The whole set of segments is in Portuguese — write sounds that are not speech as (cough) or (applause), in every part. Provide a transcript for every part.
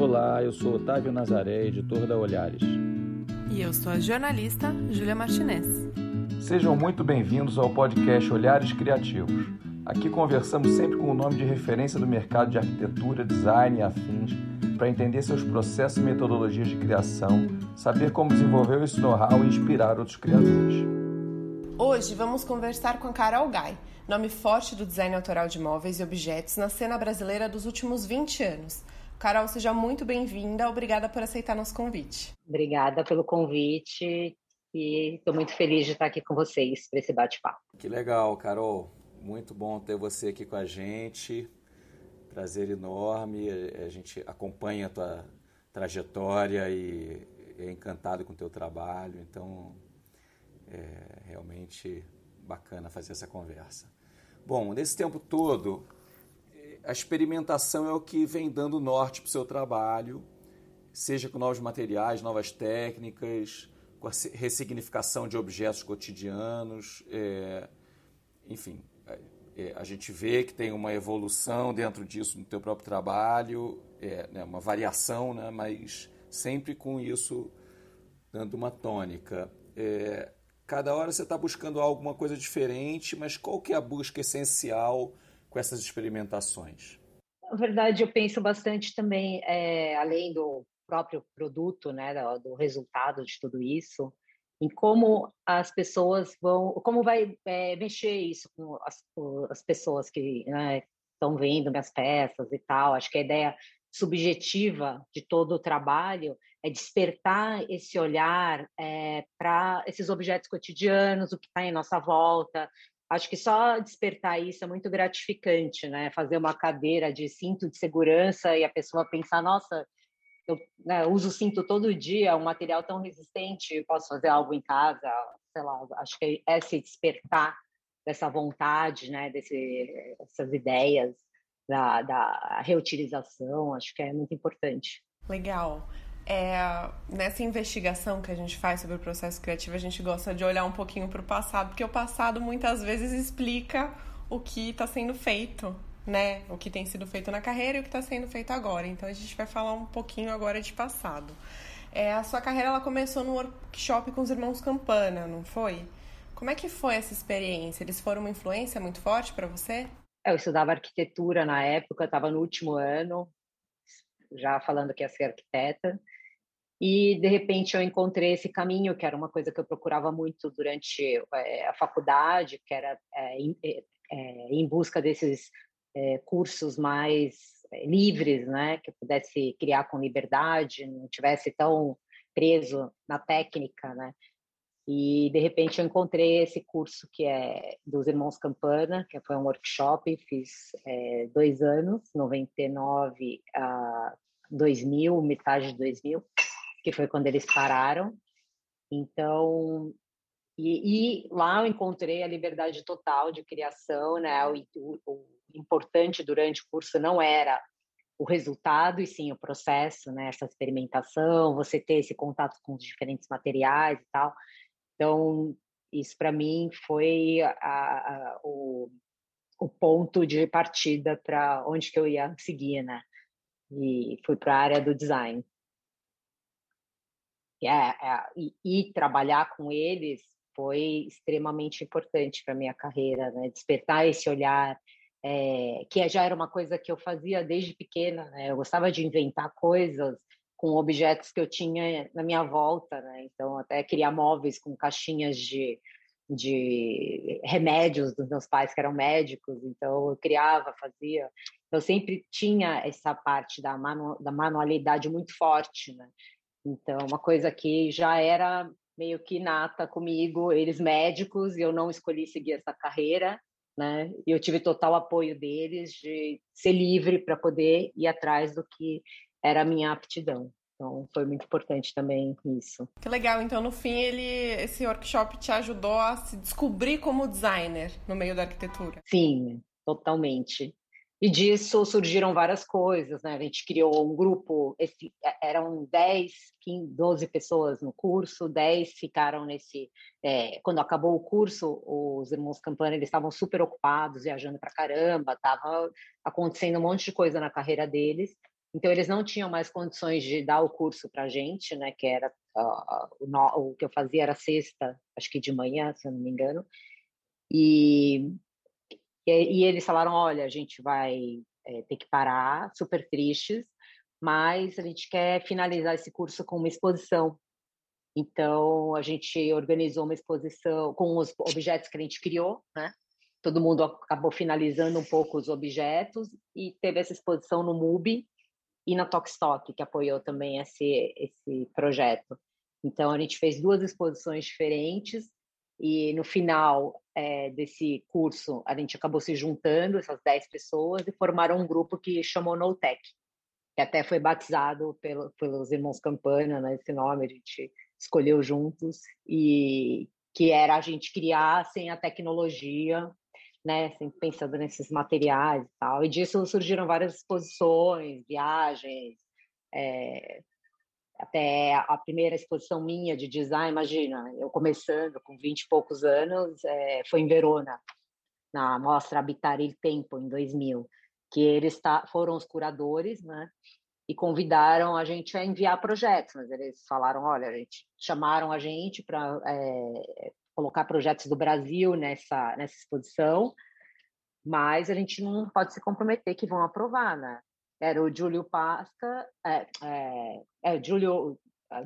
Olá, eu sou Otávio Nazaré, editor da Olhares. E eu sou a jornalista Júlia Martinez. Sejam muito bem-vindos ao podcast Olhares Criativos. Aqui conversamos sempre com o nome de referência do mercado de arquitetura, design e afins para entender seus processos e metodologias de criação, saber como desenvolver esse know-how e inspirar outros criadores. Hoje vamos conversar com a Carol Guy, nome forte do design autoral de móveis e objetos na cena brasileira dos últimos 20 anos. Carol, seja muito bem-vinda. Obrigada por aceitar nosso convite. Obrigada pelo convite e estou muito feliz de estar aqui com vocês para esse bate-papo. Que legal, Carol. Muito bom ter você aqui com a gente. Prazer enorme. A gente acompanha a tua trajetória e é encantado com o teu trabalho. Então, é realmente bacana fazer essa conversa. Bom, nesse tempo todo, a experimentação é o que vem dando norte para o seu trabalho, seja com novos materiais, novas técnicas, com a ressignificação de objetos cotidianos, é, enfim, é, a gente vê que tem uma evolução dentro disso no teu próprio trabalho, é, né, uma variação, né, mas sempre com isso dando uma tônica. É, cada hora você está buscando alguma coisa diferente, mas qual que é a busca essencial com essas experimentações? Na verdade, eu penso bastante também, é, além do próprio produto, né, do, resultado de tudo isso, em como as pessoas vão, como vai é, mexer isso com as, as pessoas que né, estão vendo minhas peças e tal. Acho que a ideia subjetiva de todo o trabalho é despertar esse olhar é, para esses objetos cotidianos, o que está em nossa volta, acho que só despertar isso é muito gratificante, né? Fazer uma cadeira de cinto de segurança e a pessoa pensar, nossa, eu né, uso cinto todo dia, um material tão resistente, posso fazer algo em casa, sei lá, acho que é esse despertar dessa vontade, né, desse, essas ideias da, da reutilização, acho que é muito importante. Legal é, nessa investigação que a gente faz sobre o processo criativo, a gente gosta de olhar um pouquinho para o passado, porque o passado muitas vezes explica o que está sendo feito, né? O que tem sido feito na carreira e o que está sendo feito agora. Então a gente vai falar um pouquinho agora de passado. É, a sua carreira ela começou no workshop com os irmãos Campana, não foi? Como é que foi essa experiência? Eles foram uma influência muito forte para você? Eu estudava arquitetura na época, estava no último ano, já falando que ia ser arquiteta. E, de repente, eu encontrei esse caminho, que era uma coisa que eu procurava muito durante é, a faculdade, que era é, em, é, em, busca desses cursos mais livres, né? Que eu pudesse criar com liberdade, não tivesse tão preso na técnica, né? E, de repente, eu encontrei esse curso que é dos Irmãos Campana, que foi um workshop, fiz é, dois anos, 99 a 2000, metade de 2000 que foi quando eles pararam. Então, e, e, lá eu encontrei a liberdade total de criação, né? O, o, o, importante durante o curso não era o resultado, e sim o processo, né? Essa experimentação, você ter esse contato com os diferentes materiais e tal. Então, isso para mim foi a, a, o, o ponto de partida para onde que eu ia seguir, né? E fui para a área do design é, é, e, e, trabalhar com eles foi extremamente importante para minha carreira, né? Despertar esse olhar, é, que já era uma coisa que eu fazia desde pequena, né? Eu gostava de inventar coisas com objetos que eu tinha na minha volta, né? Então, até criar móveis com caixinhas de, de remédios dos meus pais que eram médicos, então eu criava, fazia. Eu sempre tinha essa parte da, manu, da manualidade muito forte, né? Então, uma coisa que já era meio que nata comigo, eles médicos, e eu não escolhi seguir essa carreira, né? E eu tive total apoio deles de ser livre para poder ir atrás do que era a minha aptidão. Então, foi muito importante também isso. Que legal. Então, no fim, ele, esse workshop te ajudou a se descobrir como designer no meio da arquitetura. Sim, totalmente. E disso surgiram várias coisas, né? A gente criou um grupo, esse, é, eram 10, 15, 12 pessoas no curso, 10 ficaram nesse... É, quando acabou o curso, os irmãos Campana, eles estavam super ocupados, viajando para caramba, estava acontecendo um monte de coisa na carreira deles, Então, eles não tinham mais condições de dar o curso para a gente, né? Que era uh, o, o, que eu fazia era sexta, acho que de manhã, se eu não me engano. E, e, eles falaram: olha, a gente vai é, ter que parar, super tristes, mas a gente quer finalizar esse curso com uma exposição. Então, a gente organizou uma exposição com os objetos que a gente criou, né? Todo mundo acabou finalizando um pouco os objetos e teve essa exposição no MUBI, e na Tokstok, que apoiou também esse, esse projeto. Então, a gente fez duas exposições diferentes e no final é, desse curso, a gente acabou se juntando, essas 10 pessoas, e formaram um grupo que chamou NoTech, que até foi batizado pelo, pelos irmãos Campana, né, esse nome a gente escolheu juntos, e que era a gente criar sem a tecnologia né, sempre pensando nesses materiais e tal. E disso surgiram várias exposições, viagens, é, até a primeira exposição minha de design, imagina, eu começando com 20 e poucos anos, é, foi em Verona, na mostra Habitar il Tempo, em 2000, que eles tá, foram os curadores, né, e convidaram a gente a enviar projetos, mas eles falaram, olha, a gente chamaram a gente para é, colocar projetos do Brasil nessa, nessa exposição, mas a gente não pode se comprometer que vão aprovar, né? Era o Júlio Pasca, é, é, é Júlio,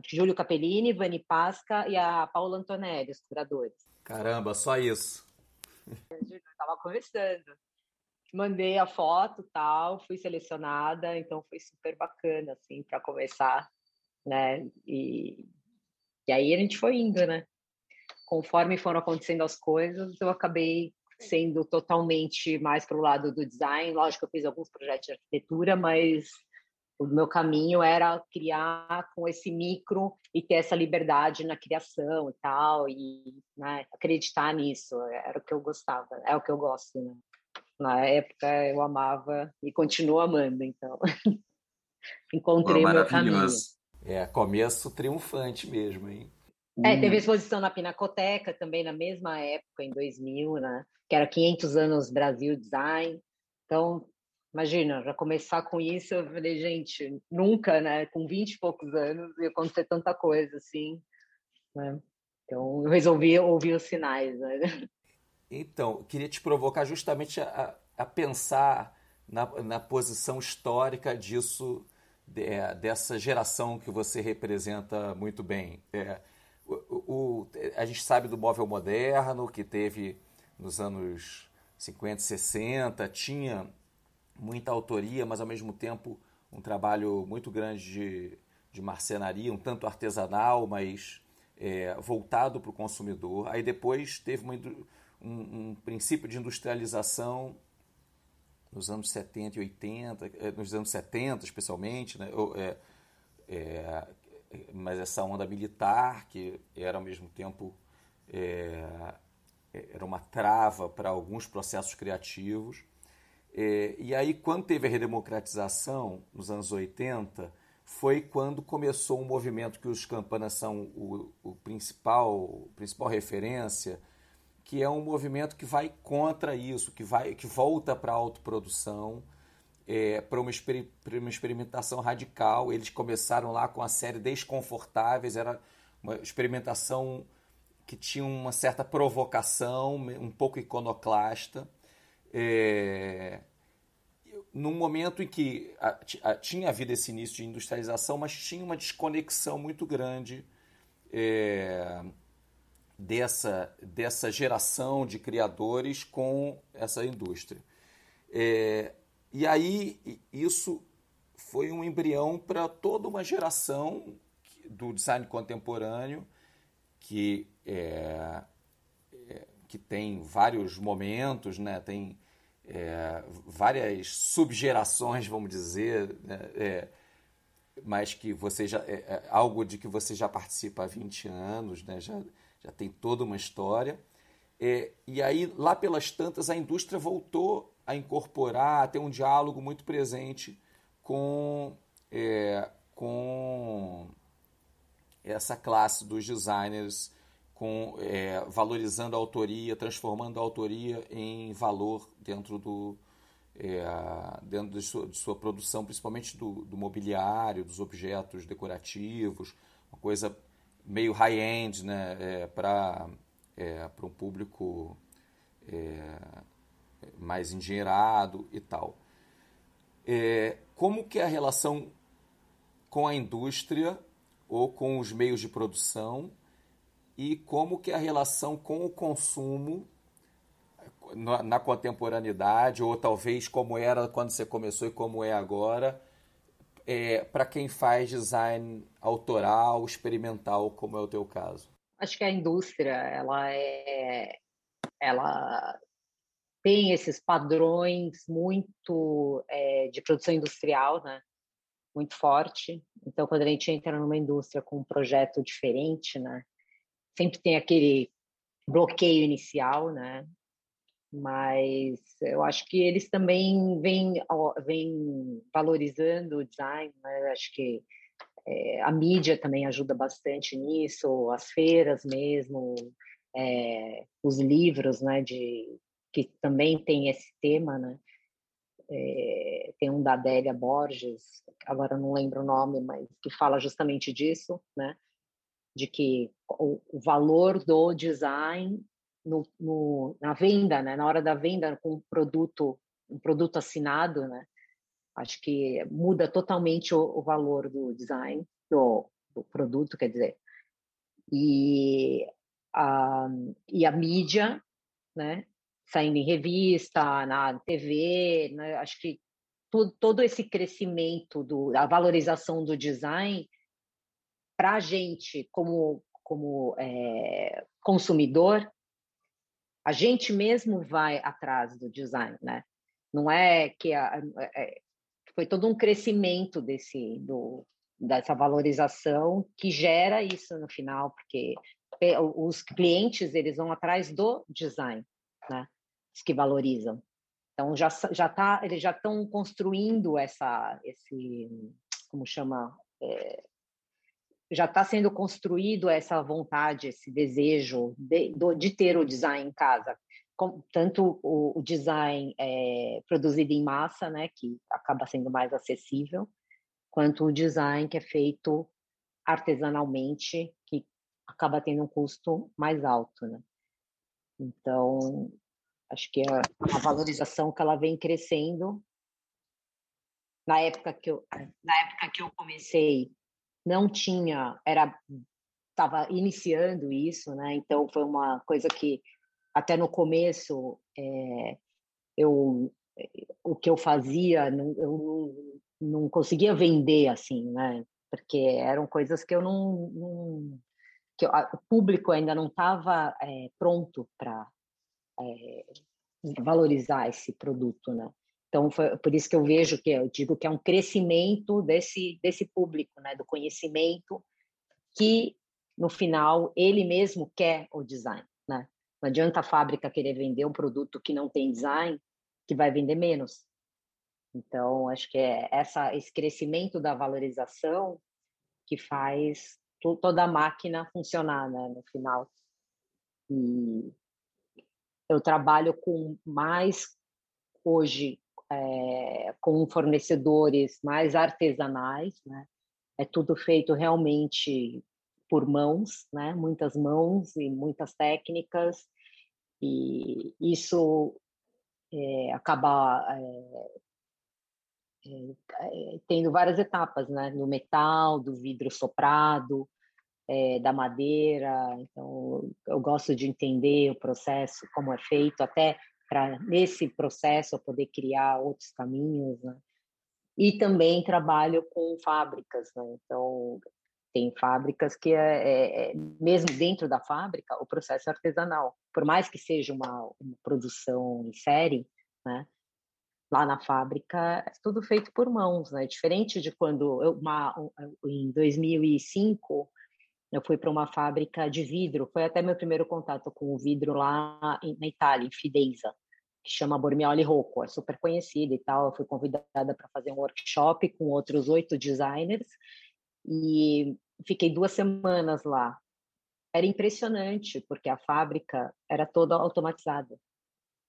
Júlio Capellini, Vani Pasca e a Paula Antonelli, os curadores. Caramba, só isso. Eu estava conversando. Mandei a foto tal, fui selecionada, então foi super bacana, assim, para começar, né? E, e aí a gente foi indo, né? conforme foram acontecendo as coisas, eu acabei sendo totalmente mais para o lado do design. Lógico eu fiz alguns projetos de arquitetura, mas o meu caminho era criar com esse micro e ter essa liberdade na criação e tal, e né, acreditar nisso. Era o que eu gostava, é o que eu gosto. Né? Na época eu amava e continuo amando, então (laughs) encontrei meu caminho. É, começo triunfante mesmo, hein? É, teve exposição na Pinacoteca também na mesma época, em 2000, né? Que era 500 anos Brasil Design. Então, imagina, já começar com isso, eu falei, gente, nunca, né? Com 20 e poucos anos ia acontecer tanta coisa assim, né? Então, eu resolvi ouvir os sinais, né? Então, queria te provocar justamente a, a pensar na, na posição histórica disso, de, dessa geração que você representa muito bem. É, o, o, a gente sabe do móvel moderno, que teve nos anos 50, 60, tinha muita autoria, mas ao mesmo tempo um trabalho muito grande de, de marcenaria, um tanto artesanal, mas é, voltado para o consumidor. Aí depois teve uma, um, um, princípio de industrialização nos anos 70 e 80, é, nos anos 70 especialmente, né? É, é, mas essa onda militar, que era ao mesmo tempo é, era uma trava para alguns processos criativos. É, e aí, quando teve a redemocratização, nos anos 80, foi quando começou um movimento que os campanas são o, o principal, principal referência, que é um movimento que vai contra isso, que, vai, que volta para a autoprodução, é, para uma, uma, experimentação radical. Eles começaram lá com a série Desconfortáveis, era uma experimentação que tinha uma certa provocação, um pouco iconoclasta. É, num momento em que a, a, tinha havido esse início de industrialização, mas tinha uma desconexão muito grande é, dessa, dessa geração de criadores com essa indústria. É, e aí isso foi um embrião para toda uma geração do design contemporâneo que é, é, que tem vários momentos, né? tem é, várias subgerações, vamos dizer, né? É, mas que você já é, é, algo de que você já participa há 20 anos, né? já, já tem toda uma história. É, e aí, lá pelas tantas, a indústria voltou a incorporar, a ter um diálogo muito presente com, com essa classe dos designers, com, é, valorizando a autoria, transformando a autoria em valor dentro do, é, dentro de sua, de sua, produção, principalmente do, do, mobiliário, dos objetos decorativos, uma coisa meio high-end né, é, para é, um público é, mais engenheirado e tal. É, como que é a relação com a indústria ou com os meios de produção e como que é a relação com o consumo na, na contemporaneidade ou talvez como era quando você começou e como é agora é, para quem faz design autoral, experimental, como é o teu caso? Acho que a indústria ela é ela tem esses padrões muito é, de produção industrial, né? Muito forte. Então, quando a gente entra numa indústria com um projeto diferente, né? Sempre tem aquele bloqueio inicial, né? Mas eu acho que eles também vêm, vêm valorizando o design, né? Acho que é, a mídia também ajuda bastante nisso, as feiras mesmo, é, os livros, né, de, que também tem esse tema, né? É, tem um da Adélia Borges, agora não lembro o nome, mas que fala justamente disso, né? De que o, o valor do design no, no, na venda, né? Na hora da venda com um produto, um produto assinado, né? Acho que muda totalmente o, o valor do design do, do, produto, quer dizer. E a, e a mídia, né? Saindo em revista, na TV, né? acho que todo, todo esse crescimento do, da valorização do design para a gente como como é, consumidor, a gente mesmo vai atrás do design, né? Não é que a, é, foi todo um crescimento desse do, dessa valorização que gera isso no final, porque os clientes eles vão atrás do design, né? Os que valorizam. Então já já tá, eles já estão construindo essa esse como chama é, já está sendo construído essa vontade, esse desejo de, de ter o design em casa, Com, tanto o, o design é, produzido em massa, né, que acaba sendo mais acessível, quanto o design que é feito artesanalmente, que acaba tendo um custo mais alto, né? Então, acho que é uma valorização que ela vem crescendo. Na época que eu, na época que eu comecei, não tinha, era estava iniciando isso, né? Então foi uma coisa que até no começo é, eu o que eu fazia não, eu não, não conseguia vender assim, né? Porque eram coisas que eu não, não que o público ainda não estava é, pronto para é, valorizar esse produto, né? Então, foi por isso que eu vejo que eu digo que é um crescimento desse, desse público, né, do conhecimento, que no final ele mesmo quer o design. Né? Não adianta a fábrica querer vender um produto que não tem design, que vai vender menos. Então, acho que é essa, esse crescimento da valorização que faz toda a máquina funcionar né, no final. E eu trabalho com mais hoje é, com fornecedores mais artesanais, né? É tudo feito realmente por mãos, né? Muitas mãos e muitas técnicas e isso é, acaba é, tendo várias etapas, né? No metal, do vidro soprado, é, da madeira. Então, eu gosto de entender o processo, como é feito, até para nesse processo eu poder criar outros caminhos, né? E também trabalho com fábricas, né? Então tem fábricas que é, é, é, mesmo dentro da fábrica o processo é artesanal, por mais que seja uma, uma produção em série, né? Lá na fábrica é tudo feito por mãos, né? Diferente de quando eu, uma, em 2005 eu fui para uma fábrica de vidro, foi até meu primeiro contato com o vidro lá na Itália, em Fidenza, que chama Bormioli Rocco, é super conhecida e tal. Eu fui convidada para fazer um workshop com outros oito designers e fiquei duas semanas lá. Era impressionante, porque a fábrica era toda automatizada.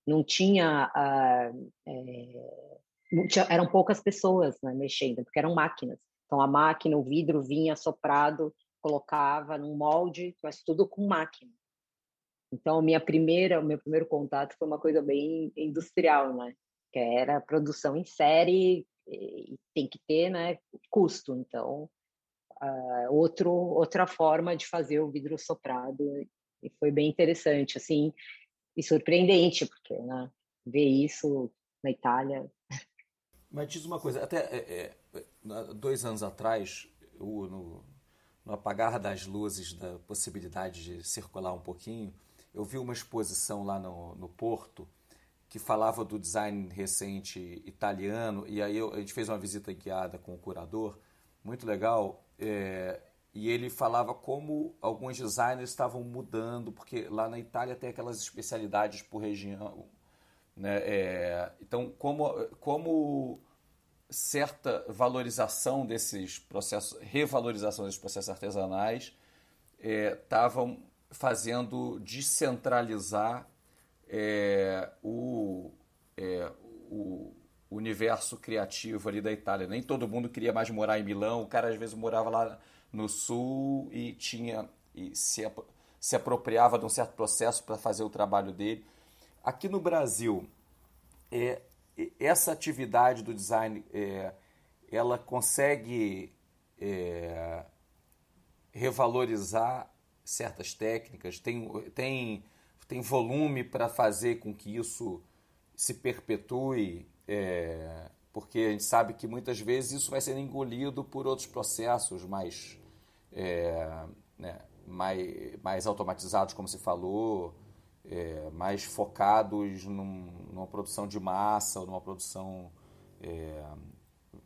não tinha, uh, é, não tinha, eram poucas pessoas né, mexendo, porque eram máquinas. Então a máquina, o vidro vinha soprado, colocava num molde, mas tudo com máquina. Então minha primeira, o meu primeiro contato foi uma coisa bem industrial, né? Que era produção em série, e tem que ter, né, custo. Então uh, outro outra forma de fazer o vidro soprado e foi bem interessante, assim, e surpreendente, porque né, ver isso na Itália. Mas diz uma coisa, até é, é, dois anos atrás, eu, no, no apagar das luzes da possibilidade de circular um pouquinho, eu vi uma exposição lá no, no Porto que falava do design recente italiano, e aí eu, a gente fez uma visita guiada com o curador, muito legal, é, e ele falava como alguns designers estavam mudando, porque lá na Itália tem aquelas especialidades por região. Né? É, então, como, como certa valorização desses processos, revalorização desses processos artesanais, estavam é, fazendo descentralizar é, o, é, o universo criativo ali da Itália. Nem todo mundo queria mais morar em Milão, o cara às vezes morava lá no sul e tinha e se, se apropriava de um certo processo para fazer o trabalho dele. Aqui no Brasil, é, essa atividade do design, é, ela consegue é, revalorizar certas técnicas, tem, tem, tem volume para fazer com que isso se perpetue, é, porque a gente sabe que muitas vezes isso vai ser engolido por outros processos mais é, né, mais, mais automatizados, como se falou, é, mais focados num, numa produção de massa ou numa produção é,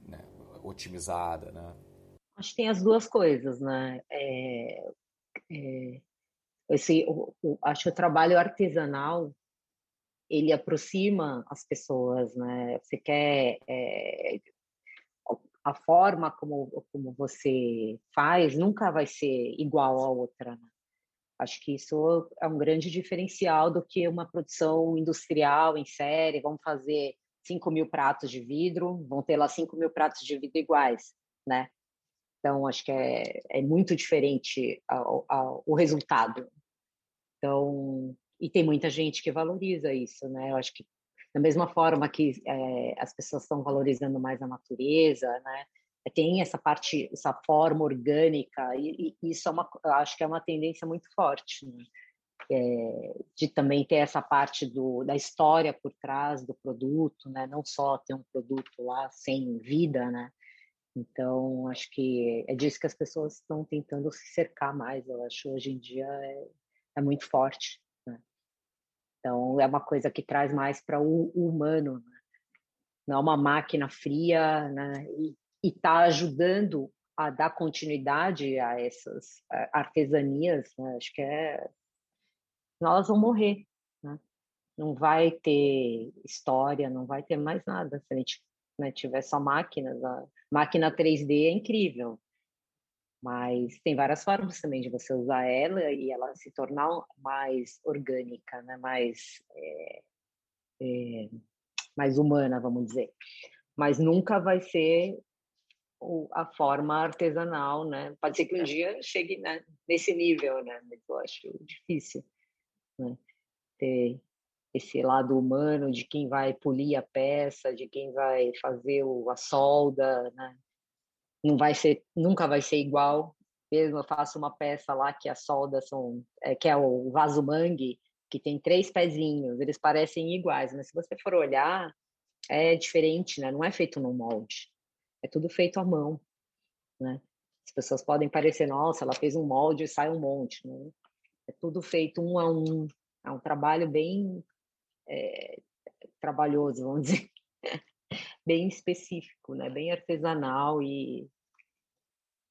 né, otimizada, né? Acho que tem as duas coisas, né? É, é, esse, o, o, acho que o trabalho artesanal ele aproxima as pessoas, né? Você quer é, a forma como, como você faz nunca vai ser igual à outra. Né? Acho que isso é um grande diferencial do que uma produção industrial em série. Vamos fazer 5 mil pratos de vidro, vão ter lá 5 mil pratos de vidro iguais, né? Então, acho que é, é muito diferente ao, ao, o resultado. Então, e tem muita gente que valoriza isso, né? Eu acho que da mesma forma que é, as pessoas estão valorizando mais a natureza, né? Tem essa parte, essa forma orgânica e, e isso é uma, acho que é uma tendência muito forte, né? é, de também ter essa parte do, da história por trás do produto, né? Não só ter um produto lá sem vida, né? Então, acho que é disso que as pessoas estão tentando se cercar mais. Eu acho hoje em dia é, é muito forte. Então, é uma coisa que traz mais para o, humano, né? não é uma máquina fria, né? e está ajudando a dar continuidade a essas artesanias. Né? Acho que é. Elas vão morrer. Né? Não vai ter história, não vai ter mais nada. Se a gente né, tiver só máquinas, a máquina 3D é incrível, mas tem várias formas também de você usar ela e ela se tornar mais orgânica, né? mais, é, é, mais humana, vamos dizer. Mas nunca vai ser a forma artesanal, né? Pode ser que um dia chegue né, nesse nível, né? Mas eu acho difícil né? ter esse lado humano de quem vai polir a peça, de quem vai fazer o, a solda, né? não vai ser, nunca vai ser igual. Mesmo eu faço uma peça lá que as soldas são, é, que é o vaso mangue, que tem três pezinhos, eles parecem iguais, mas se você for olhar, é diferente, né? Não é feito no molde, é tudo feito à mão, né? As pessoas podem parecer, nossa, ela fez um molde e sai um monte, né? É tudo feito um a um, é um trabalho bem é, trabalhoso, vamos (laughs) dizer bem específico, né? Bem artesanal e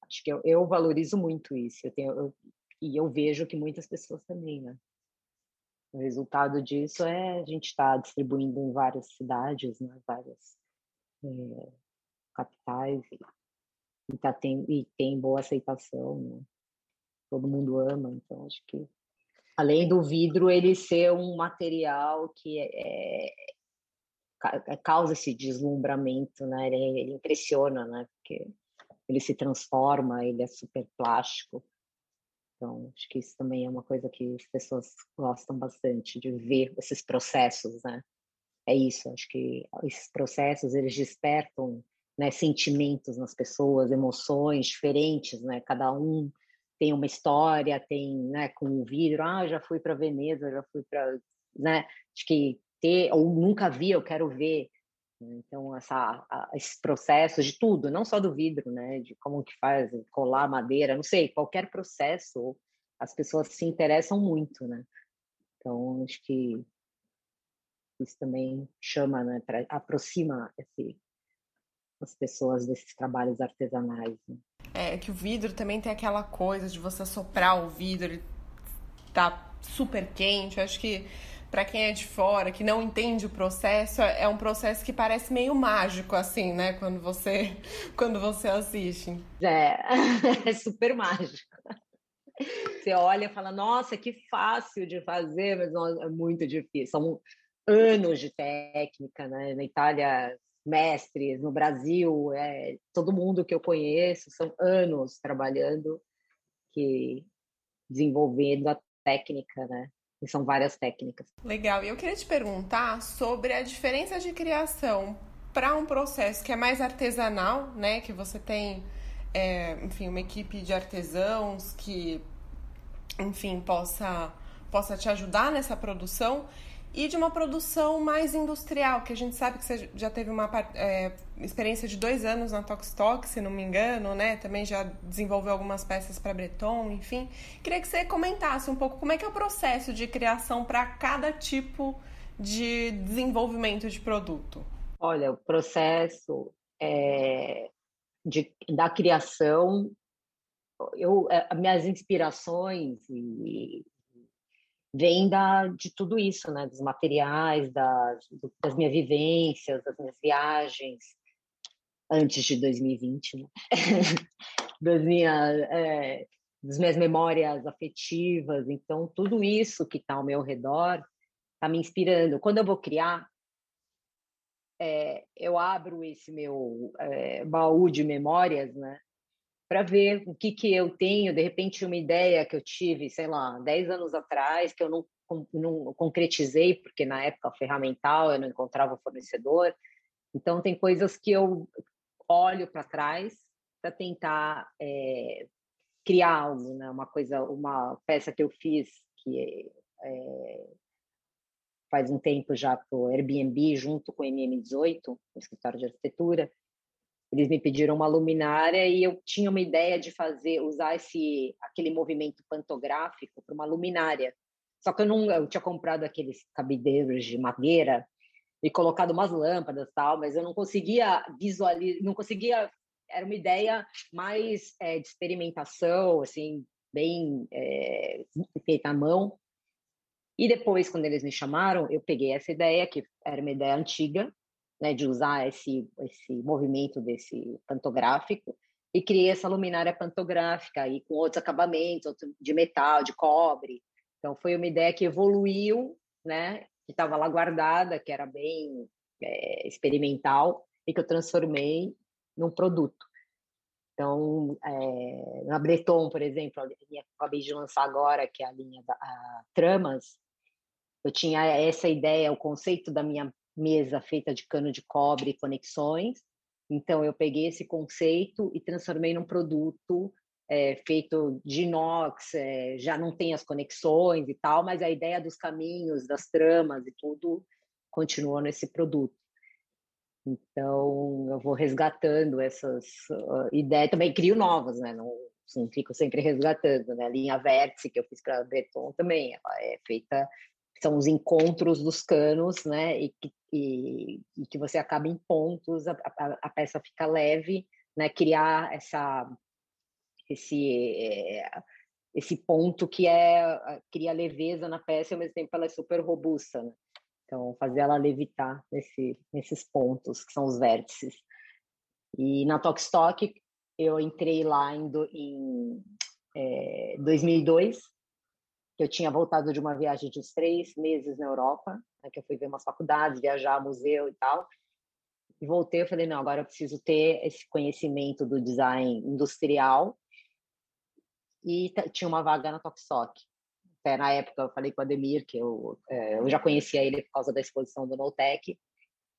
acho que eu, eu valorizo muito isso. Eu tenho, eu, e eu vejo que muitas pessoas também, né? O resultado disso é a gente estar tá distribuindo em várias cidades, né? Várias é, capitais e, e, tá tem, e tem boa aceitação, né? Todo mundo ama, então acho que além do vidro ele ser um material que é, é, causa esse deslumbramento, né? Ele, ele, impressiona, né? Porque ele se transforma, ele é super plástico. Então, acho que isso também é uma coisa que as pessoas gostam bastante de ver esses processos, né? É isso, acho que esses processos eles despertam né, sentimentos nas pessoas, emoções diferentes, né? Cada um tem uma história, tem, né, com o vidro, ah, já fui para Veneza, já fui para, né? Acho que ter ou nunca vi, eu quero ver. Então, essa, esse processo de tudo, não só do vidro, né? De como que faz, colar madeira, não sei, qualquer processo, as pessoas se interessam muito, né? Então, acho que isso também chama, né? Pra, aproxima esse, as pessoas desses trabalhos artesanais. Né? É que o vidro também tem aquela coisa de você soprar o vidro, ele tá super quente. Eu acho que para quem é de fora, que não entende o processo, é um processo que parece meio mágico, assim, né? Quando você, (laughs) quando você assiste. É, (laughs) é super mágico. Você olha e fala, nossa, que fácil de fazer, mas não, é muito difícil. São anos de técnica, né? Na Itália, mestres, no Brasil, é, todo mundo que eu conheço, são anos trabalhando, que desenvolvendo a técnica, né? E são várias técnicas. Legal. E eu queria te perguntar sobre a diferença de criação para um processo que é mais artesanal, né? Que você tem, é, enfim, uma equipe de artesãos que, enfim, possa, possa te ajudar nessa produção e de uma produção mais industrial, que a gente sabe que você já teve uma é, experiência de dois anos na Tokstok, se não me engano, né? Também já desenvolveu algumas peças para Breton, enfim. Queria que você comentasse um pouco como é que é o processo de criação para cada tipo de desenvolvimento de produto. Olha, o processo é, de, da criação, eu, é, minhas inspirações e vem da, de tudo isso, né? Dos materiais, das, das minhas vivências, das minhas viagens, antes de 2020, né? (laughs) das, minhas, é, das minhas memórias afetivas. Então, tudo isso que está ao meu redor está me inspirando. Quando eu vou criar, é, eu abro esse meu é, baú de memórias, né? Para ver o que, que eu tenho, de repente, uma ideia que eu tive, sei lá, 10 anos atrás, que eu não, não concretizei, porque na época ferramental eu não encontrava fornecedor. Então, tem coisas que eu olho para trás para tentar é, criar algo, né? Uma coisa, uma peça que eu fiz que é, faz um tempo já para o Airbnb, junto com o MM18, o escritório de arquitetura, eles me pediram uma luminária e eu tinha uma ideia de fazer, usar esse aquele movimento pantográfico para uma luminária. Só que eu não, eu tinha comprado aqueles cabideiros de madeira e colocado umas lâmpadas tal, mas eu não conseguia visualizar, não conseguia. Era uma ideia mais é, de experimentação, assim, bem é, feita à mão. E depois, quando eles me chamaram, eu peguei essa ideia, que era uma ideia antiga, né, de usar esse, esse movimento desse pantográfico e criei essa luminária pantográfica aí com outros acabamentos, de metal, de cobre. Então foi uma ideia que evoluiu, né, que estava lá guardada, que era bem é, experimental e que eu transformei num produto. Então, é, na Breton, por exemplo, a linha que eu acabei de lançar agora, que é a linha da a Tramas, eu tinha essa ideia, o conceito da minha mesa feita de cano de cobre e conexões. Então, eu peguei esse conceito e transformei num produto é, feito de inox, é, já não tem as conexões e tal, mas a ideia dos caminhos, das tramas e tudo continua nesse produto. Então, eu vou resgatando essas uh, ideias, também crio novas, né? Não, não fico sempre resgatando, né? A linha vértice que eu fiz para Breton também, ela é feita são os encontros dos canos, né? E que, e, e que você acaba em pontos, a, a, a, peça fica leve, né? Criar essa esse esse ponto que é cria leveza na peça e ao mesmo tempo ela é super robusta, né? Então fazer ela levitar nesse, nesses pontos que são os vértices. E na Tokstok eu entrei lá em, em é, 2002 que eu tinha voltado de uma viagem de uns três meses na Europa, né, que eu fui ver umas faculdades, viajar, museu e tal. E voltei, eu falei, não, agora eu preciso ter esse conhecimento do design industrial. E tinha uma vaga na Tokstok. Até na época eu falei com o Ademir, que eu, é, eu já conhecia ele por causa da exposição do Notec,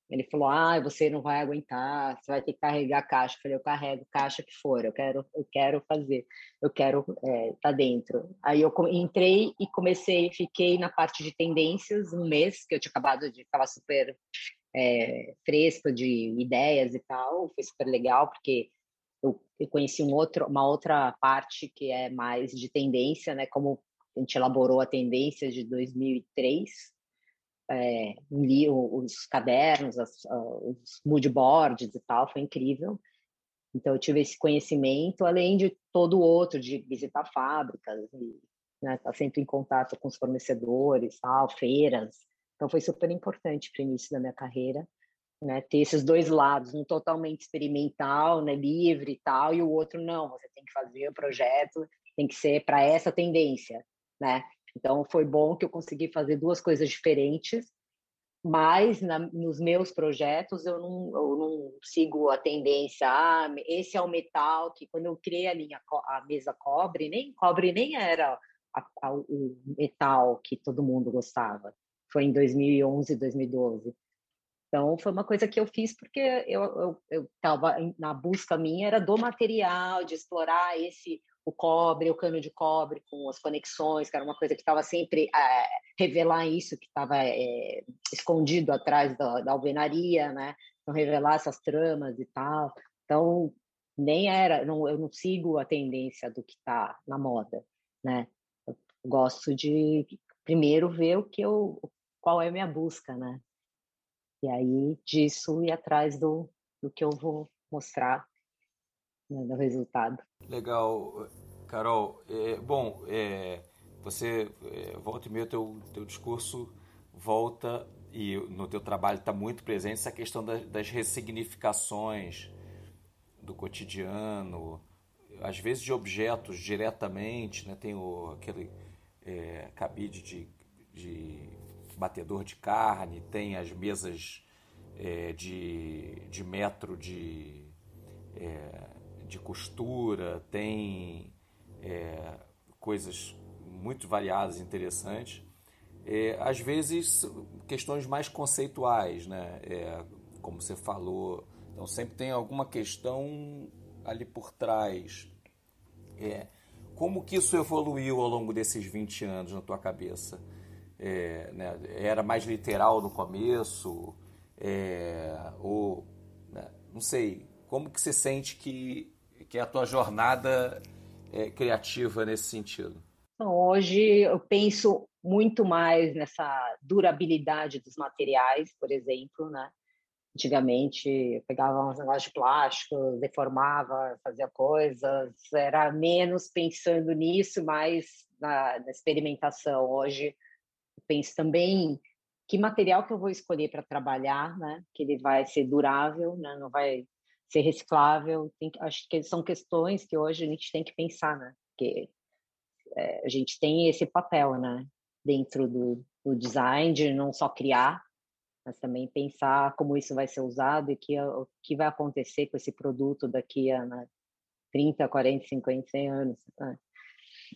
ele falou: Ah, você não vai aguentar, você vai ter que carregar caixa. Eu falei: Eu carrego caixa que for, eu quero, eu quero fazer, eu quero estar é, tá dentro. Aí eu entrei e comecei, fiquei na parte de tendências um mês, que eu tinha acabado de falar super é, fresco de ideias e tal. Foi super legal, porque eu, eu conheci um outro, uma outra parte que é mais de tendência, né? Como a gente elaborou a tendência de 2003 é, li os cadernos, as, os mood boards e tal, foi incrível. Então eu tive esse conhecimento, além de todo o outro, de visitar fábricas, e né, estar tá sempre em contato com os fornecedores, tal, feiras. Então foi super importante para o início da minha carreira, né, ter esses dois lados, um totalmente experimental, né, livre e tal, e o outro não, você tem que fazer o projeto, tem que ser para essa tendência, né? Então, foi bom que eu consegui fazer duas coisas diferentes, mas na, nos meus projetos eu não, eu não sigo a tendência, ah, esse é o metal que quando eu criei a linha a mesa cobre, nem cobre nem era a, a, o metal que todo mundo gostava. Foi em 2011, 2012. Então foi uma coisa que eu fiz porque eu estava na busca minha era do material, de explorar esse o cobre, o cano de cobre com as conexões, que era uma coisa que estava sempre é, revelar isso que estava é, escondido atrás da, da alvenaria, né? Então revelar essas tramas e tal. Então nem era, não, eu não sigo a tendência do que está na moda, né? Eu gosto de primeiro ver o que eu, qual é a minha busca, né? E aí disso ir atrás do, do que eu vou mostrar né, do resultado. Legal, Carol. É, bom, é, você é, volta e meia teu teu discurso volta e no teu trabalho está muito presente essa questão das, das ressignificações do cotidiano, às vezes de objetos diretamente, né? Tem o, aquele é, cabide de, de batedor de carne, tem as mesas é, de, de metro de, é, de costura, tem é, coisas muito variadas interessantes. É, às vezes, questões mais conceituais, né? É, como você falou. Então, sempre tem alguma questão ali por trás. É, como que isso evoluiu ao longo desses 20 anos na tua cabeça? É, né? Era mais literal no começo? É, ou, né? não sei, como que você sente que, que a tua jornada é, criativa nesse sentido? Hoje eu penso muito mais nessa durabilidade dos materiais, por exemplo, né? Antigamente eu pegava uns negócios de plástico, deformava, fazia coisas, era menos pensando nisso, mais na, na experimentação. Hoje penso também que material que eu vou escolher para trabalhar, né? Que ele vai ser durável, né? Não vai ser reciclável. Tem, acho que são questões que hoje a gente tem que pensar, né? Porque é, a gente tem esse papel, né? Dentro do, do, design, de não só criar, mas também pensar como isso vai ser usado e que, o que vai acontecer com esse produto daqui a né, 30, 40, 50, 100 anos. Né?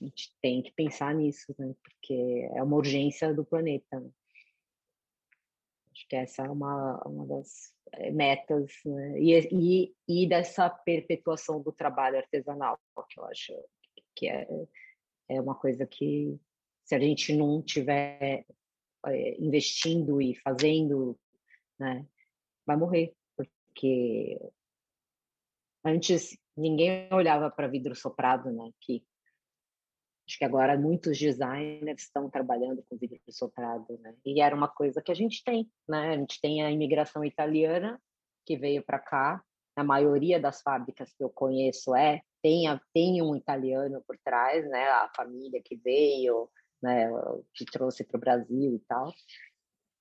A gente tem que pensar nisso, né? Porque é uma urgência do planeta. Né? Acho que essa é uma, uma das eh, metas, né? e, e, e dessa perpetuação do trabalho artesanal, que eu acho que é, é uma coisa que, se a gente não tiver é, investindo e fazendo, né, vai morrer, porque antes ninguém olhava para vidro soprado, né, que Acho que agora muitos designers estão trabalhando com vidro soprado, né? E era uma coisa que a gente tem, né? A gente tem a imigração italiana que veio para cá. A maioria das fábricas que eu conheço é tem, a, tem um italiano por trás, né? A família que veio, né? Que trouxe para o Brasil e tal.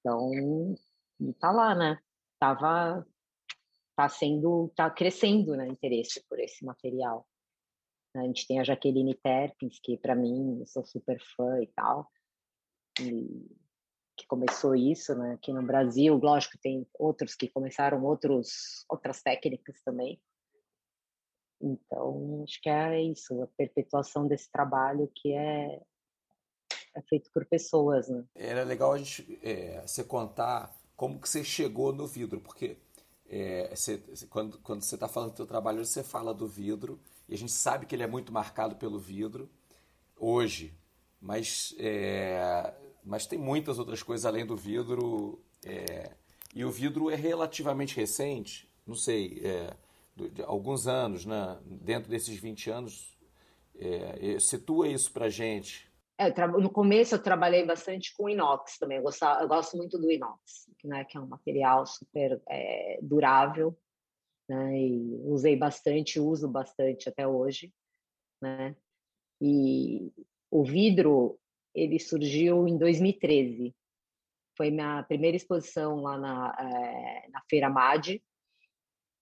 Então, tá lá, né? Tava, tá sendo, tá crescendo, né? Interesse por esse material. A gente tem a Jaqueline Terpins, que para mim, eu sou super fã e tal, e que começou isso, né? Aqui no Brasil, lógico, tem outros que começaram outros, outras técnicas também. Então, acho que é isso, a perpetuação desse trabalho que é, é feito por pessoas, né? Era legal a gente, é, você contar como que você chegou no vidro, porque é, você, quando, quando você está falando do seu trabalho, você fala do vidro, e a gente sabe que ele é muito marcado pelo vidro hoje, mas, é, mas tem muitas outras coisas além do vidro, é, e o vidro é relativamente recente, não sei, é, de alguns anos, né? dentro desses 20 anos, é, situa isso para gente. É, no começo eu trabalhei bastante com inox também, eu, gostava, eu gosto muito do inox, né? que é um material super é, durável, né? e usei bastante, uso bastante até hoje. Né? E o vidro, ele surgiu em 2013, foi minha primeira exposição lá na, é, na Feira MAD,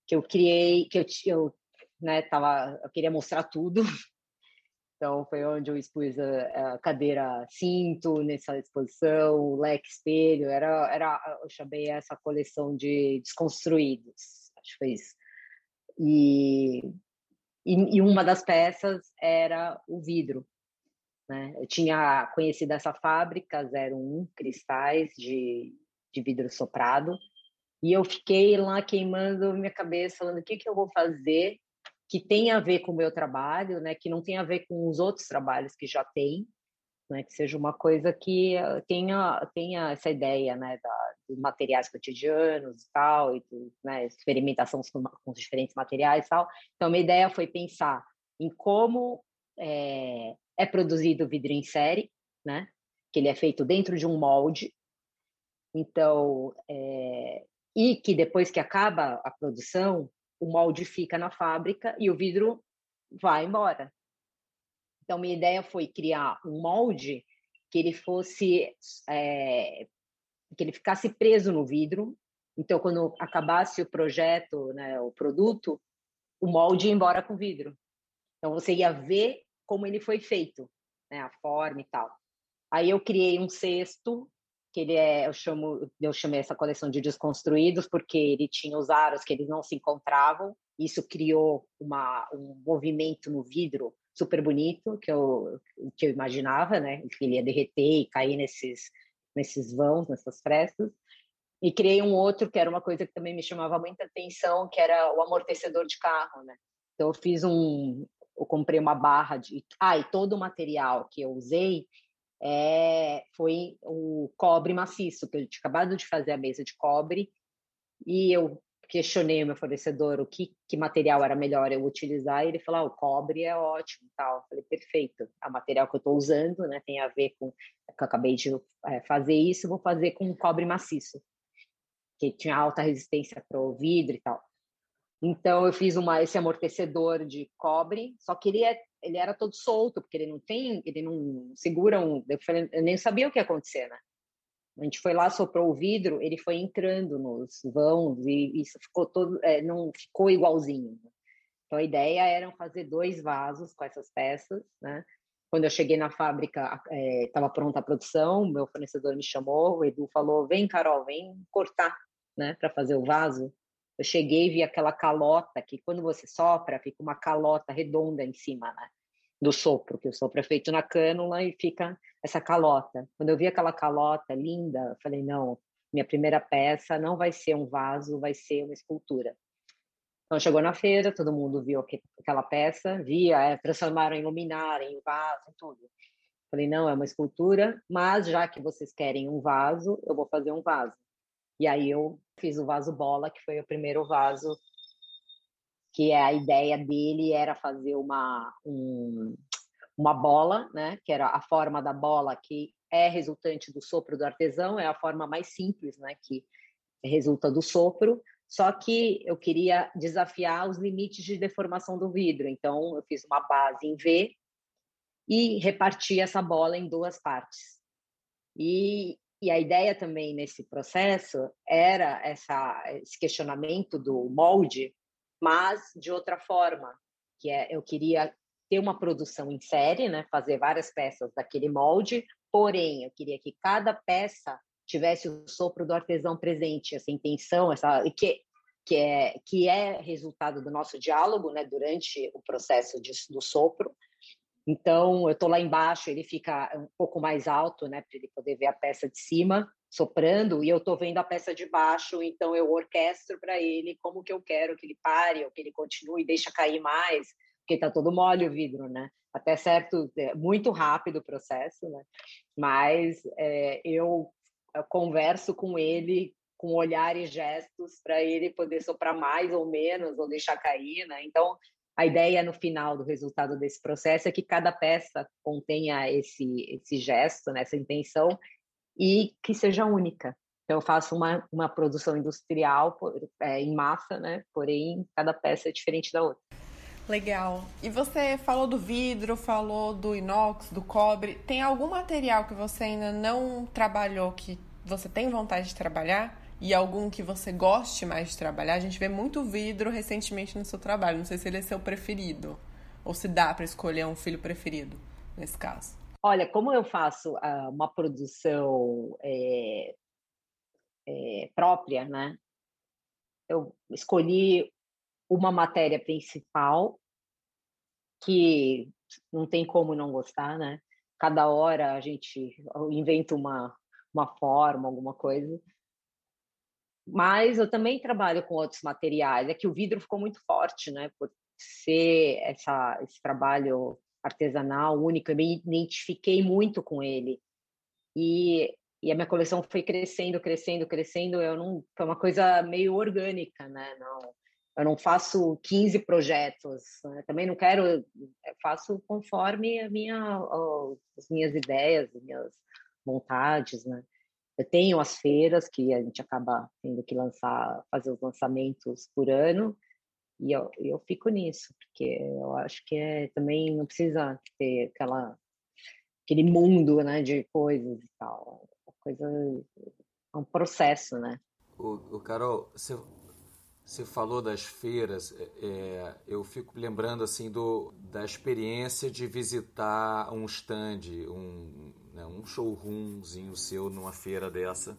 que eu criei, que eu, eu né, tava, eu queria mostrar tudo. (laughs) Então, foi onde eu expus a, a cadeira cinto nessa exposição, o leque espelho, era, era, eu chamei essa coleção de desconstruídos, acho que foi isso. E, e, e uma das peças era o vidro. Né? Eu tinha conhecido essa fábrica, 01 Cristais, de, de vidro soprado, e eu fiquei lá queimando minha cabeça, falando o que, que eu vou fazer que tem a ver com o meu trabalho, né? Que não tem a ver com os outros trabalhos que já tem, né? Que seja uma coisa que eh, tenha, tenha essa ideia, né? Da, dos materiais cotidianos e tal, e do, né? experimentação com, com os diferentes materiais e tal. Então, minha ideia foi pensar em como é, é produzido o vidro em série, né? Que ele é feito dentro de um molde. Então, é, e que depois que acaba a produção, o molde fica na fábrica e o vidro vai embora. Então, minha ideia foi criar um molde que ele fosse, é, que ele ficasse preso no vidro. Então, quando acabasse o projeto, né, o produto, o molde ia embora com o vidro. Então, você ia ver como ele foi feito, né, a forma e tal. Aí eu criei um cesto que ele é, eu chamo, eu chamei essa coleção de desconstruídos porque ele tinha os aros que eles não se encontravam. Isso criou uma, um movimento no vidro super bonito que eu que eu imaginava, né? Que ele ia derreter e cair nesses nesses vãos, nessas frestas. E criei um outro que era uma coisa que também me chamava muita atenção, que era o amortecedor de carro, né? Então eu fiz um, eu comprei uma barra de, ah, e todo o material que eu usei é, foi o cobre maciço, que eu tinha acabado de fazer a mesa de cobre, e eu questionei o meu fornecedor o que, que material era melhor eu utilizar, e ele falou, ah, o cobre é ótimo, tal. Eu falei, perfeito, é o material que eu estou usando, né, tem a ver com, que eu acabei de é, fazer isso, vou fazer com cobre maciço, que tinha alta resistência para o vidro e tal. Então eu fiz uma, esse amortecedor de cobre, só que ele é ele era todo solto, porque ele não tem, ele não segura um. Eu, falei, eu nem sabia o que ia acontecer, né? A gente foi lá, soprou o vidro, ele foi entrando nos vãos e isso ficou todo, é, não ficou igualzinho. Né? Então a ideia era fazer dois vasos com essas peças, né? Quando eu cheguei na fábrica, estava é, pronta a produção, meu fornecedor me chamou, o Edu falou: "Vem, Carol, vem cortar, né, para fazer o vaso". Eu cheguei e vi aquela calota que quando você sopra, fica uma calota redonda em cima, né? Do sopro, que o sopro é feito na cânula e fica essa calota. Quando eu vi aquela calota linda, falei, não, minha primeira peça não vai ser um vaso, vai ser uma escultura. Então chegou na feira, todo mundo viu aquela peça, via, é, transformaram em luminária, em vaso, em tudo. Falei, não, é uma escultura, mas já que vocês querem um vaso, eu vou fazer um vaso. E aí eu fiz o vaso bola, que foi o primeiro vaso que é a ideia dele era fazer uma um, uma bola, né, que era a forma da bola que é resultante do sopro do artesão, é a forma mais simples, né, que resulta do sopro, só que eu queria desafiar os limites de deformação do vidro, então eu fiz uma base em V e reparti essa bola em duas partes. E e a ideia também nesse processo era essa, esse questionamento do molde, mas de outra forma, que é eu queria ter uma produção em série, né? Fazer várias peças daquele molde, porém, eu queria que cada peça tivesse o sopro do artesão presente, essa intenção, essa que que é que é resultado do nosso diálogo, né? Durante o processo de, do sopro. Então, eu estou lá embaixo, ele fica um pouco mais alto, né, para ele poder ver a peça de cima soprando, e eu estou vendo a peça de baixo, então eu orquestro para ele como que eu quero que ele pare, ou que ele continue, deixa cair mais, porque está todo mole o vidro, né? Até certo, é muito rápido o processo, né? Mas é, eu, eu converso com ele com olhar e gestos para ele poder soprar mais ou menos, ou deixar cair, né? Então, a ideia no final do resultado desse processo é que cada peça contenha esse, esse gesto, né, essa intenção, e que seja única. Então, eu faço uma, uma produção industrial é, em massa, né, porém, cada peça é diferente da outra. Legal. E você falou do vidro, falou do inox, do cobre. Tem algum material que você ainda não trabalhou que você tem vontade de trabalhar? e algum que você goste mais de trabalhar? A gente vê muito vidro recentemente no seu trabalho. Não sei se ele é seu preferido ou se dá para escolher um filho preferido nesse caso. Olha, como eu faço uh, uma produção é, é, própria, né? Eu escolhi uma matéria principal que não tem como não gostar, né? Cada hora a gente inventa uma, uma forma, alguma coisa. Mas eu também trabalho com outros materiais. É que o vidro ficou muito forte, né? Por ser essa, esse trabalho artesanal único, eu me identifiquei muito com ele. E, e a minha coleção foi crescendo, crescendo, crescendo. Eu não foi uma coisa meio orgânica, né? Não, eu não faço 15 projetos. Né? Também não quero, faço conforme a minha, as minhas ideias, as minhas vontades, né? Eu tenho as feiras que a gente acaba tendo que lançar, fazer os lançamentos por ano, e eu, eu fico nisso, porque eu acho que é, também não precisa ter aquela, aquele mundo né, de coisas e tal. É coisa, é um processo, né? O, o Carol, você, você falou das feiras, é, é, eu fico lembrando assim do, da experiência de visitar um stand, um, né, um showroomzinho seu numa feira dessa.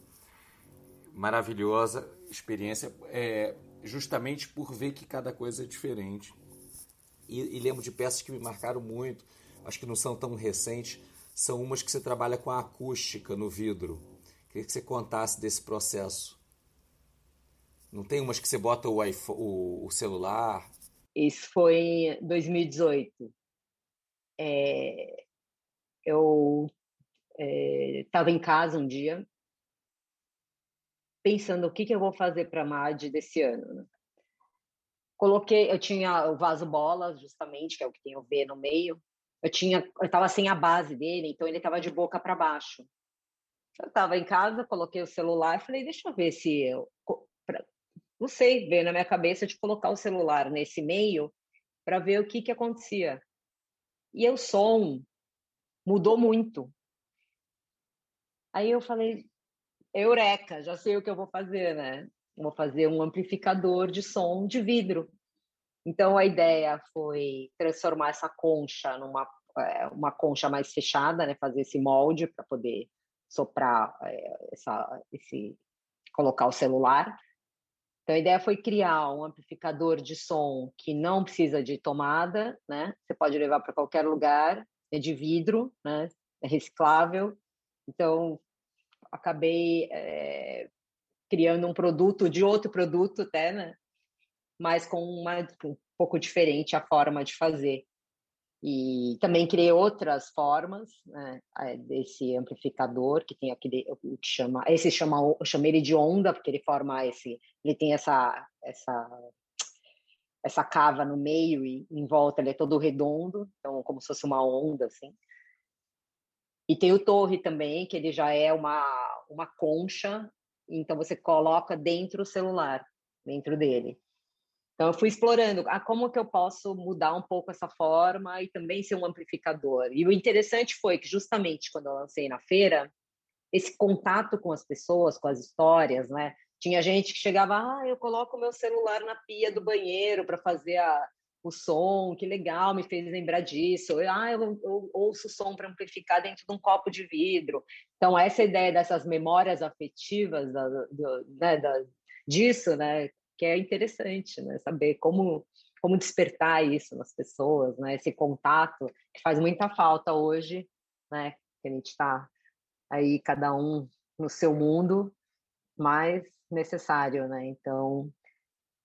Maravilhosa experiência, é, justamente por ver que cada coisa é diferente. E, e lembro de peças que me marcaram muito, acho que não são tão recentes, são umas que você trabalha com a acústica no vidro. Queria que você contasse desse processo. Não tem umas que você bota o, iPhone, o, o celular? Isso foi em 2018. É, eu estava é, em casa um dia, pensando o que, que eu vou fazer para a MAD desse ano. Né? Coloquei, eu tinha o vaso bola, justamente, que é o que tem o V no meio. Eu tinha, eu estava sem a base dele, então ele estava de boca para baixo. Eu estava em casa, coloquei o celular, falei, deixa eu ver se eu, não sei, veio na minha cabeça de colocar o celular nesse meio para ver o que que acontecia. E o som mudou muito. Aí eu falei, eureka, já sei o que eu vou fazer, né? Vou fazer um amplificador de som de vidro. Então a ideia foi transformar essa concha numa é, uma concha mais fechada, né? Fazer esse molde para poder soprar é, essa, esse, colocar o celular. Então a ideia foi criar um amplificador de som que não precisa de tomada, né? Você pode levar para qualquer lugar, é de vidro, né? É reciclável então, acabei é, criando um produto de outro produto até, né? Mas com uma, um pouco diferente a forma de fazer. E também criei outras formas né, eh, desse amplificador, que tem aquele o que chama, esse chama, eu chamei ele de onda, porque ele forma esse, ele tem essa, essa, essa cava no meio e em volta ele é todo redondo, então como se fosse uma onda, assim. E tem o torre também, que ele já é uma, uma concha, então você coloca dentro o celular, dentro dele. Então eu fui explorando ah, como que eu posso mudar um pouco essa forma e também ser um amplificador. E o interessante foi que justamente quando eu lancei na feira, esse contato com as pessoas, com as histórias, né? Tinha gente que chegava, ah, eu coloco meu celular na pia do banheiro para fazer a, o som, que legal, me fez lembrar disso. Ah, eu, eu ouço o som para amplificar dentro de um copo de vidro. Então, essa ideia dessas memórias afetivas da, do, né, da, disso, né, que é interessante, né, saber como como despertar isso nas pessoas, né, esse contato que faz muita falta hoje, né, que a gente está aí cada um no seu mundo, mas necessário, né? Então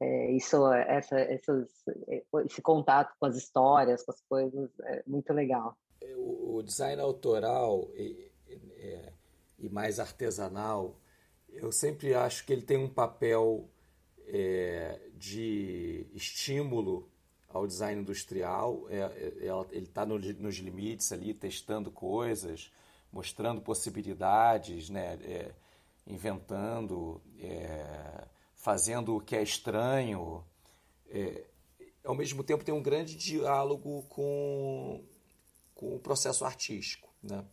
é, isso, essa, essas, esse contato com as histórias, com as coisas, é muito legal. É, o, design autoral e, é, e, mais artesanal, eu sempre acho que ele tem um papel é, de estímulo ao design industrial. É, é ele está no, nos limites ali, testando coisas, mostrando possibilidades, né? inventando fazendo o que é estranho. É, ao mesmo tempo, tem um grande diálogo com, com o processo artístico. Né?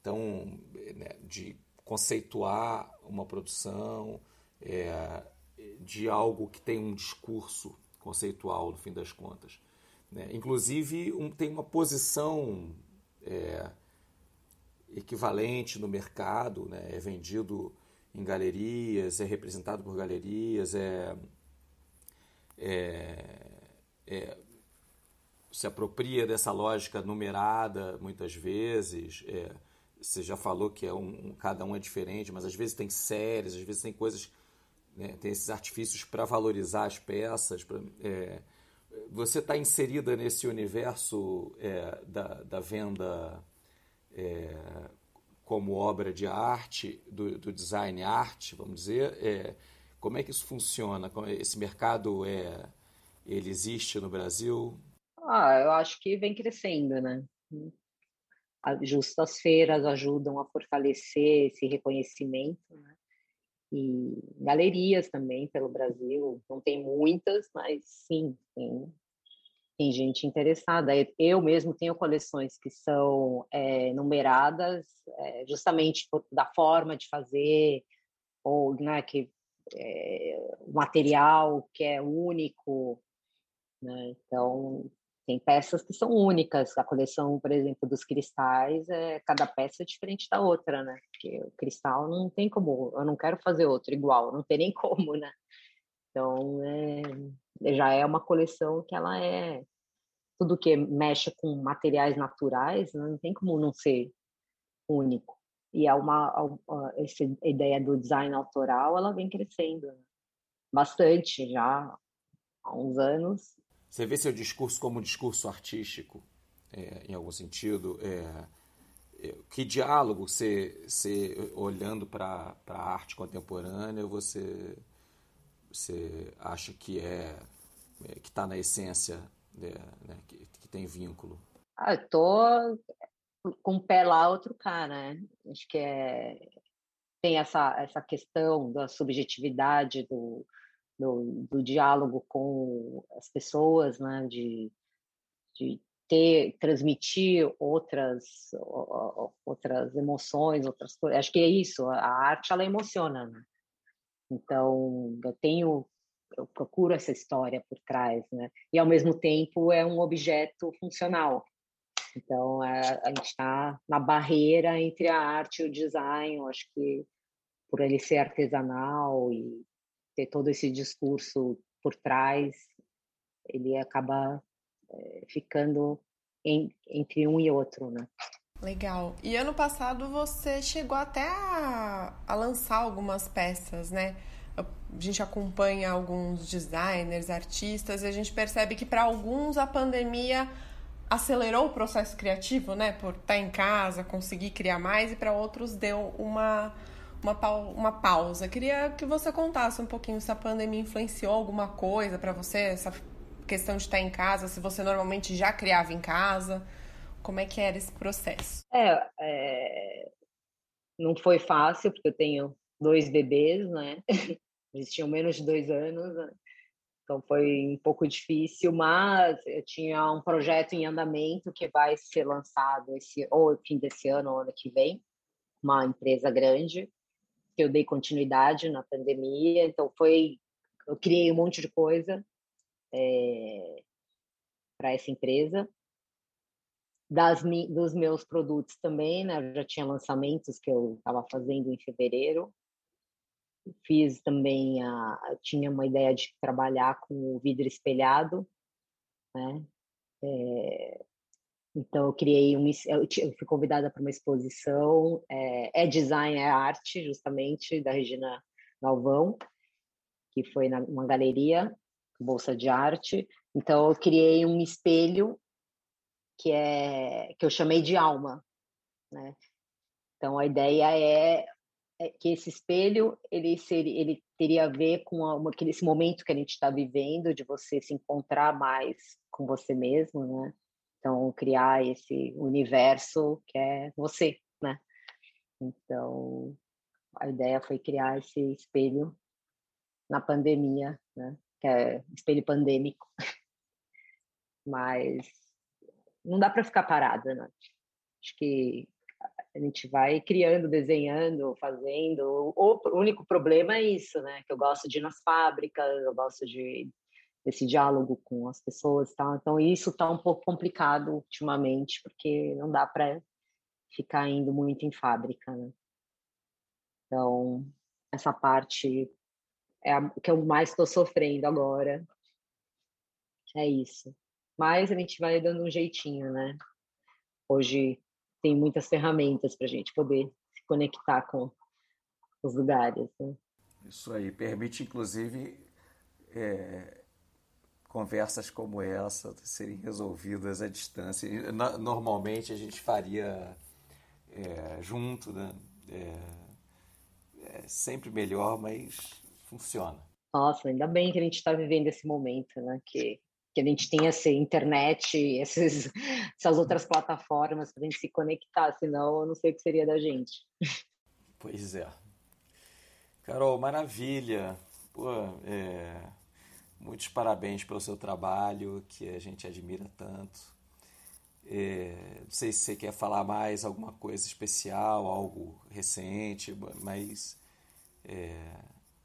Então, né, de conceituar uma produção, é, de algo que tem um discurso conceitual, no fim das contas. Né? Inclusive, um, tem uma posição é, equivalente no mercado, né? é vendido em galerias, é representado por galerias, é, é, é se apropria dessa lógica numerada muitas vezes. É, você já falou que é um, cada um é diferente, mas às vezes tem séries, às vezes tem coisas, né, tem esses artifícios para valorizar as peças. Pra, é, você está inserida nesse universo é, da, da venda é, como obra de arte, do, do design arte, vamos dizer, é, como é que isso funciona? É, esse mercado é, ele existe no Brasil? Ah, eu acho que vem crescendo, né? Justas feiras ajudam a fortalecer esse reconhecimento, né? E galerias também pelo Brasil, não tem muitas, mas sim, tem tem gente interessada. Eu mesmo tenho coleções que são é, numeradas é, justamente da forma de fazer ou né, que é, material que é único. Né? Então tem peças que são únicas. A coleção, por exemplo, dos cristais, é, cada peça é diferente da outra, né? Porque o cristal não tem como, eu não quero fazer outro igual, não tem nem (laughs) como, né? Então, é, já é uma coleção que ela é tudo que mexe com materiais naturais, né, não tem como não ser único. E é uma essa ideia do design autoral, ela vem crescendo né? bastante já há uns anos. Você vê seu discurso como um discurso artístico, é, em algum sentido? É, é, que diálogo você, você olhando para a arte contemporânea, você você acha que é, é que está na essência de, né, que, que, tem vínculo? Ah, eu tô com um pé lá, outro cá, né? Acho que é, tem essa, essa questão da subjetividade, do, do, do diálogo com as pessoas, né? De, de ter, transmitir outras, outras emoções, outras coisas. Acho que é isso, a arte, ela emociona, né? Então, eu tenho eu procuro essa história por trás, né? E ao mesmo tempo é um objeto funcional. Então a, a gente está na barreira entre a arte e o design. Eu acho que por ele ser artesanal e ter todo esse discurso por trás, ele acaba é, ficando em, entre um e outro, né? Legal. E ano passado você chegou até a, a lançar algumas peças, né? a gente acompanha alguns designers, artistas, e a gente percebe que para alguns a pandemia acelerou o processo criativo, né? Por estar em casa, conseguir criar mais, e para outros deu uma, uma, uma pausa. Queria que você contasse um pouquinho se a pandemia influenciou alguma coisa para você, essa questão de estar em casa, se você normalmente já criava em casa. Como é que era esse processo? É, é... não foi fácil, porque eu tenho dois bebês, né? (laughs) Eles tinham menos de dois anos, né? então foi um pouco difícil, mas eu tinha um projeto em andamento que vai ser lançado esse ou fim desse ano ou ano que vem, uma empresa grande que eu dei continuidade na pandemia, então foi eu criei um monte de coisa, é, para essa empresa. Das, dos meus produtos também, né? Eu já tinha lançamentos que eu estava fazendo em fevereiro. Fiz também a, tinha uma ideia de trabalhar com o vidro espelhado, né? É, então eu criei uma, eu, fui convidada para uma exposição, é, é, design, é arte, justamente da Regina Galvão, que foi numa galeria, bolsa de arte. Então eu criei um espelho que é que eu chamei de alma, né? Então a ideia é, é que esse espelho ele seria, ele teria a ver com uma, esse momento que a gente está vivendo de você se encontrar mais com você mesmo, né? Então criar esse universo que é você, né? Então a ideia foi criar esse espelho na pandemia, né? Que é espelho pandêmico. (laughs) Mas não dá para ficar parada, né? Acho que a gente vai criando, desenhando, fazendo. O, único problema é isso, né? Que eu gosto de ir nas fábricas, eu gosto de desse diálogo com as pessoas, tá? Então isso está um pouco complicado ultimamente, porque não dá para ficar indo muito em fábrica, né? Então essa parte é a que eu mais estou sofrendo agora. É isso. Mas a gente vai dando um jeitinho, né? Hoje tem muitas ferramentas para a gente poder se conectar com os lugares. Né? Isso aí permite, inclusive, é, conversas como essa serem resolvidas à distância. Normalmente a gente faria é, junto, né? É, é sempre melhor, mas funciona. Nossa, ainda bem que a gente está vivendo esse momento, né? Que que a gente tem essa internet, (laughs) esses, essas outras plataformas para a gente se conectar, senão eu não sei o que seria da gente. Pois é. Carol, maravilha. Pô, é... Muitos parabéns pelo seu trabalho, que a gente admira tanto. É... Não sei se você quer falar mais alguma coisa especial, algo recente, mas é...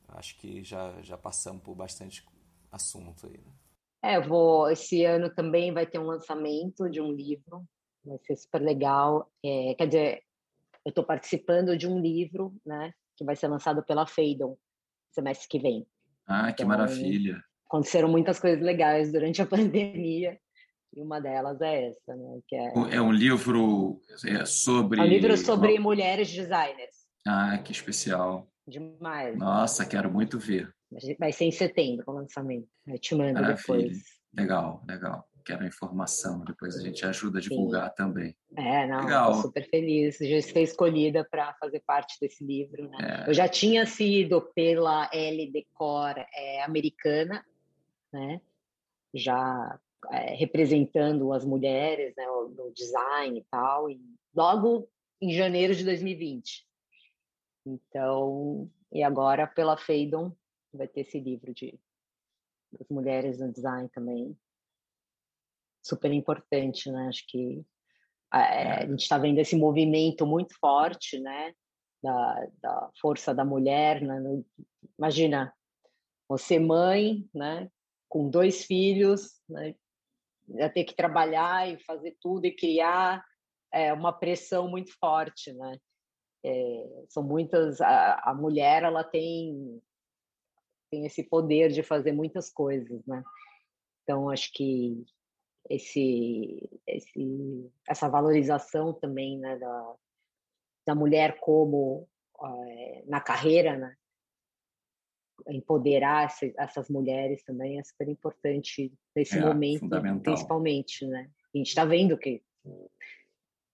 acho que já, já passamos por bastante assunto aí. Né? É, eu vou. Esse ano também vai ter um lançamento de um livro, vai ser super legal. É, quer dizer, eu estou participando de um livro, né, que vai ser lançado pela Feidon semestre que vem. Ah, que então, maravilha! Aconteceram muitas coisas legais durante a (laughs) pandemia. E uma delas é essa, né? Que é... é um livro é sobre. É um livro sobre mulheres designers. Ah, que especial. Demais. Nossa, quero muito ver. Vai ser em setembro o lançamento. Eu te mando Maravilha. depois. Legal, legal. Quero informação, depois a gente ajuda a divulgar Sim. também. É, não, legal. super feliz. Já foi escolhida para fazer parte desse livro. Né? É. Eu já tinha sido pela L Decor é, americana, né? já é, representando as mulheres né, no design e tal, e logo em janeiro de 2020. Então, e agora pela Feidon vai ter esse livro de das mulheres no design também. Super importante, né? Acho que a, é, a gente está vendo esse movimento muito forte, né? Da, da força da mulher, né? Imagina, você mãe, né? Com dois filhos, né? Ter que trabalhar e fazer tudo e criar é uma pressão muito forte, né? É, são muitas a, a mulher ela tem tem esse poder de fazer muitas coisas, né? Então acho que esse, esse essa valorização também né, da, da mulher como é, na carreira, né? Empoderar essas mulheres também é super importante nesse é, momento, principalmente, né? A gente está vendo que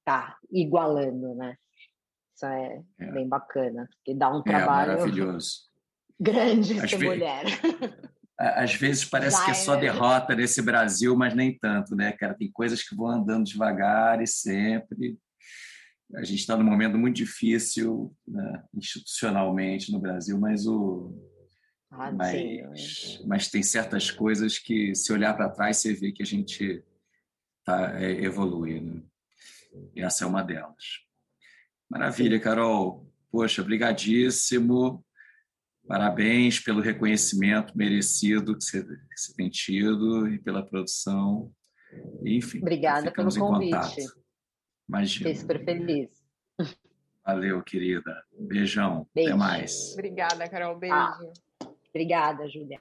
tá igualando, né? Isso é, é, bem bacana, porque dá um é trabalho. É maravilhoso (laughs) grande às ser mulher. (laughs) Às vezes parece que é só derrota nesse Brasil, mas nem tanto, né, cara? Tem coisas que vão andando devagar e sempre. A gente está num momento muito difícil né, institucionalmente no Brasil, mas o ah, mas, mas tem certas coisas que, se olhar para trás, você vê que a gente tá, é, evolui. Né? E essa é uma delas. Maravilha, Carol. Poxa, brigadíssimo. Parabéns pelo reconhecimento merecido que você, que você tem tido e pela produção. Enfim. Obrigada pelo convite. Contato. Imagina. Fiquei super feliz. Valeu, querida. Beijão. Beijo. Até mais. Obrigada, Carol. Beijo. Ah, obrigada, Julia.